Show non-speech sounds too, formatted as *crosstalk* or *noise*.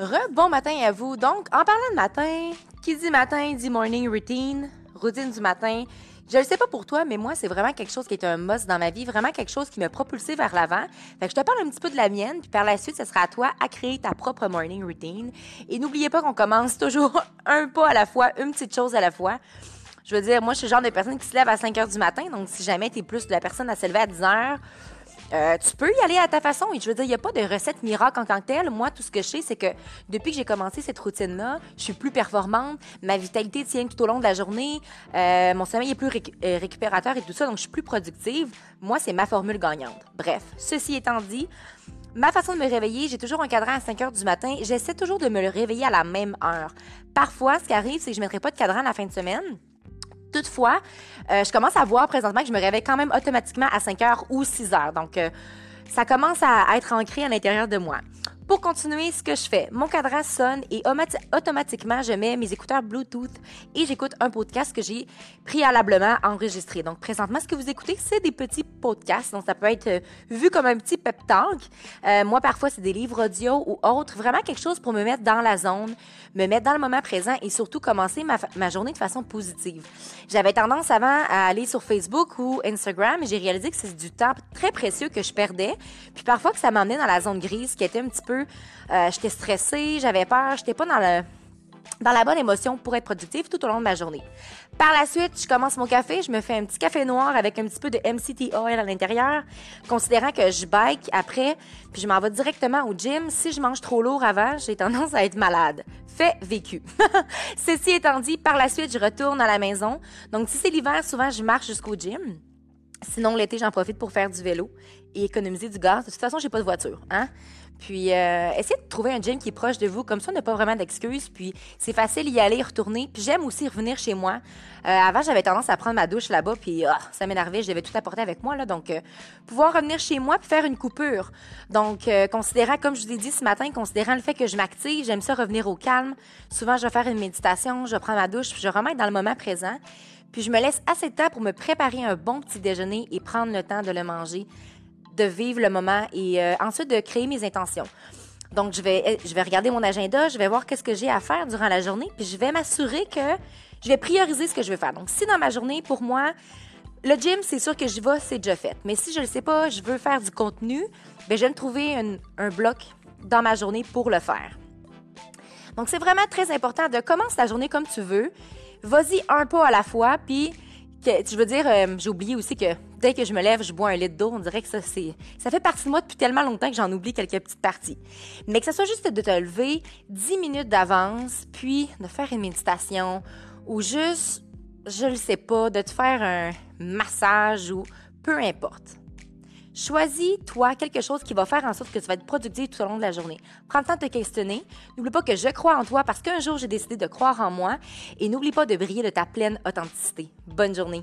Re bon matin à vous. Donc, en parlant de matin, qui dit matin dit morning routine, routine du matin. Je ne sais pas pour toi, mais moi, c'est vraiment quelque chose qui est un must dans ma vie, vraiment quelque chose qui m'a propulsé vers l'avant. Fait que je te parle un petit peu de la mienne, puis par la suite, ce sera à toi à créer ta propre morning routine. Et n'oubliez pas qu'on commence toujours *laughs* un pas à la fois, une petite chose à la fois. Je veux dire, moi, je suis le genre de personne qui se lève à 5 heures du matin, donc si jamais tu es plus de la personne à se lever à 10 heures, euh, tu peux y aller à ta façon. Et je veux dire, il n'y a pas de recette miracle en tant que telle. Moi, tout ce que je sais, c'est que depuis que j'ai commencé cette routine-là, je suis plus performante. Ma vitalité tient tout au long de la journée. Euh, mon sommeil est plus euh, récupérateur et tout ça, donc je suis plus productive. Moi, c'est ma formule gagnante. Bref, ceci étant dit, Ma façon de me réveiller, j'ai toujours un cadran à 5 heures du matin. J'essaie toujours de me le réveiller à la même heure. Parfois, ce qui arrive, c'est que je ne mettrai pas de cadran la fin de semaine. Toutefois, euh, je commence à voir présentement que je me réveille quand même automatiquement à 5 heures ou 6 heures. Donc, euh, ça commence à être ancré à l'intérieur de moi. Pour continuer ce que je fais, mon cadran sonne et automatiquement, je mets mes écouteurs Bluetooth et j'écoute un podcast que j'ai préalablement enregistré. Donc, présentement, ce que vous écoutez, c'est des petits podcasts. Donc, ça peut être euh, vu comme un petit pep talk. Euh, moi, parfois, c'est des livres audio ou autres. Vraiment quelque chose pour me mettre dans la zone, me mettre dans le moment présent et surtout commencer ma, ma journée de façon positive. J'avais tendance avant à aller sur Facebook ou Instagram et j'ai réalisé que c'est du temps très précieux que je perdais. Puis parfois que ça m'emmenait dans la zone grise qui était un petit peu euh, j'étais stressée, j'avais peur, j'étais pas dans dans la bonne émotion pour être productive tout au long de ma journée. Par la suite, je commence mon café, je me fais un petit café noir avec un petit peu de MCT oil à l'intérieur, considérant que je bike après, puis je m'en vais directement au gym. Si je mange trop lourd avant, j'ai tendance à être malade. Fait vécu. *laughs* Ceci étant dit, par la suite, je retourne à la maison. Donc, si c'est l'hiver, souvent, je marche jusqu'au gym. Sinon, l'été, j'en profite pour faire du vélo et économiser du gaz. De toute façon, j'ai pas de voiture, hein? Puis, euh, essayez de trouver un gym qui est proche de vous. Comme ça, on n'a pas vraiment d'excuses. Puis, c'est facile y aller, retourner. Puis, j'aime aussi revenir chez moi. Euh, avant, j'avais tendance à prendre ma douche là-bas. Puis, ah, ça m'énervait. Je devais tout apporter avec moi. Là. Donc, euh, pouvoir revenir chez moi puis faire une coupure. Donc, considérant, comme je vous ai dit ce matin, considérant le fait que je m'active, j'aime ça revenir au calme. Souvent, je vais faire une méditation, je prends ma douche, puis je remets dans le moment présent. Puis, je me laisse assez de temps pour me préparer un bon petit déjeuner et prendre le temps de le manger de vivre le moment et euh, ensuite de créer mes intentions. Donc, je vais, je vais regarder mon agenda, je vais voir qu'est-ce que j'ai à faire durant la journée, puis je vais m'assurer que je vais prioriser ce que je veux faire. Donc, si dans ma journée, pour moi, le gym, c'est sûr que je vais, c'est déjà fait. Mais si je ne le sais pas, je veux faire du contenu, bien, je vais me trouver un, un bloc dans ma journée pour le faire. Donc, c'est vraiment très important de commencer ta journée comme tu veux. Vas-y un pas à la fois, puis je veux dire, euh, j'ai oublié aussi que dès que je me lève, je bois un litre d'eau. On dirait que ça, c'est, ça fait partie de moi depuis tellement longtemps que j'en oublie quelques petites parties. Mais que ce soit juste de te lever 10 minutes d'avance, puis de faire une méditation, ou juste, je ne sais pas, de te faire un massage ou peu importe. Choisis, toi, quelque chose qui va faire en sorte que tu vas être productif tout au long de la journée. Prends le temps de te questionner. N'oublie pas que je crois en toi parce qu'un jour, j'ai décidé de croire en moi. Et n'oublie pas de briller de ta pleine authenticité. Bonne journée.